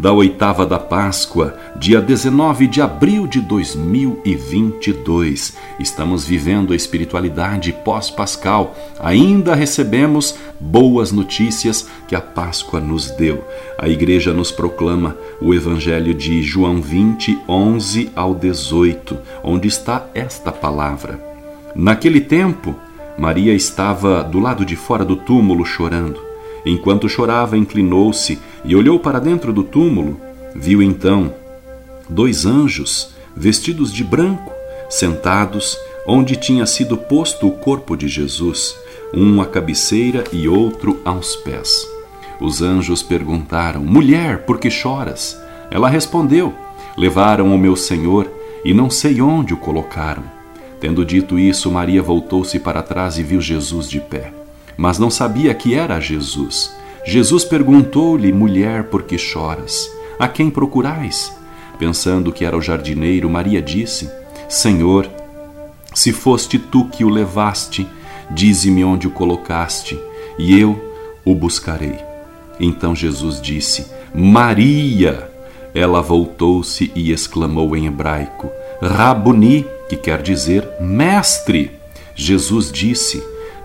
da oitava da Páscoa, dia 19 de abril de 2022. Estamos vivendo a espiritualidade pós-pascal. Ainda recebemos boas notícias que a Páscoa nos deu. A igreja nos proclama o Evangelho de João 20, 11 ao 18, onde está esta palavra. Naquele tempo, Maria estava do lado de fora do túmulo chorando. Enquanto chorava, inclinou-se e olhou para dentro do túmulo. Viu então dois anjos, vestidos de branco, sentados onde tinha sido posto o corpo de Jesus, um à cabeceira e outro aos pés. Os anjos perguntaram: Mulher, por que choras? Ela respondeu: Levaram o meu Senhor e não sei onde o colocaram. Tendo dito isso, Maria voltou-se para trás e viu Jesus de pé mas não sabia que era Jesus. Jesus perguntou-lhe: Mulher, por que choras? A quem procurais? Pensando que era o jardineiro, Maria disse: Senhor, se foste tu que o levaste, dize-me onde o colocaste, e eu o buscarei. Então Jesus disse: Maria! Ela voltou-se e exclamou em hebraico: Rabuni, que quer dizer mestre. Jesus disse: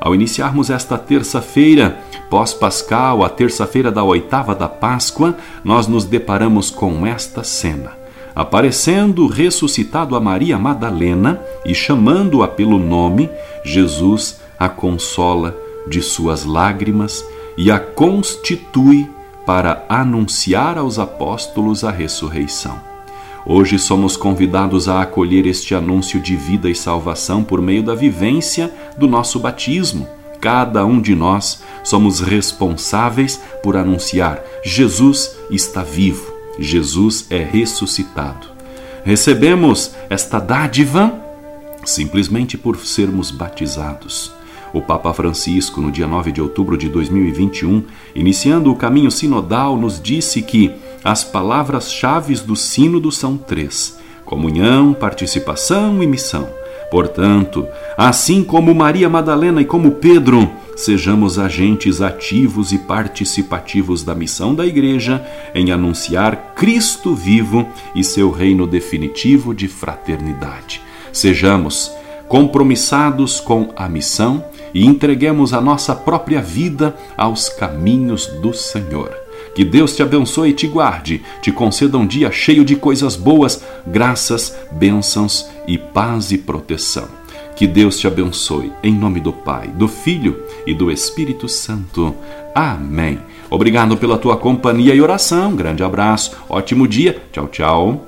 ao iniciarmos esta terça-feira, pós-pascal, a terça-feira da oitava da Páscoa, nós nos deparamos com esta cena. Aparecendo ressuscitado a Maria Madalena e chamando-a pelo nome, Jesus a consola de suas lágrimas e a constitui para anunciar aos apóstolos a ressurreição. Hoje somos convidados a acolher este anúncio de vida e salvação por meio da vivência do nosso batismo. Cada um de nós somos responsáveis por anunciar: Jesus está vivo, Jesus é ressuscitado. Recebemos esta dádiva simplesmente por sermos batizados. O Papa Francisco, no dia 9 de outubro de 2021, iniciando o caminho sinodal, nos disse que as palavras-chave do Sínodo são três: comunhão, participação e missão. Portanto, assim como Maria Madalena e como Pedro, sejamos agentes ativos e participativos da missão da Igreja em anunciar Cristo vivo e seu reino definitivo de fraternidade. Sejamos compromissados com a missão e entreguemos a nossa própria vida aos caminhos do Senhor. Que Deus te abençoe e te guarde, te conceda um dia cheio de coisas boas, graças, bênçãos e paz e proteção. Que Deus te abençoe, em nome do Pai, do Filho e do Espírito Santo. Amém. Obrigado pela tua companhia e oração. Grande abraço, ótimo dia. Tchau, tchau.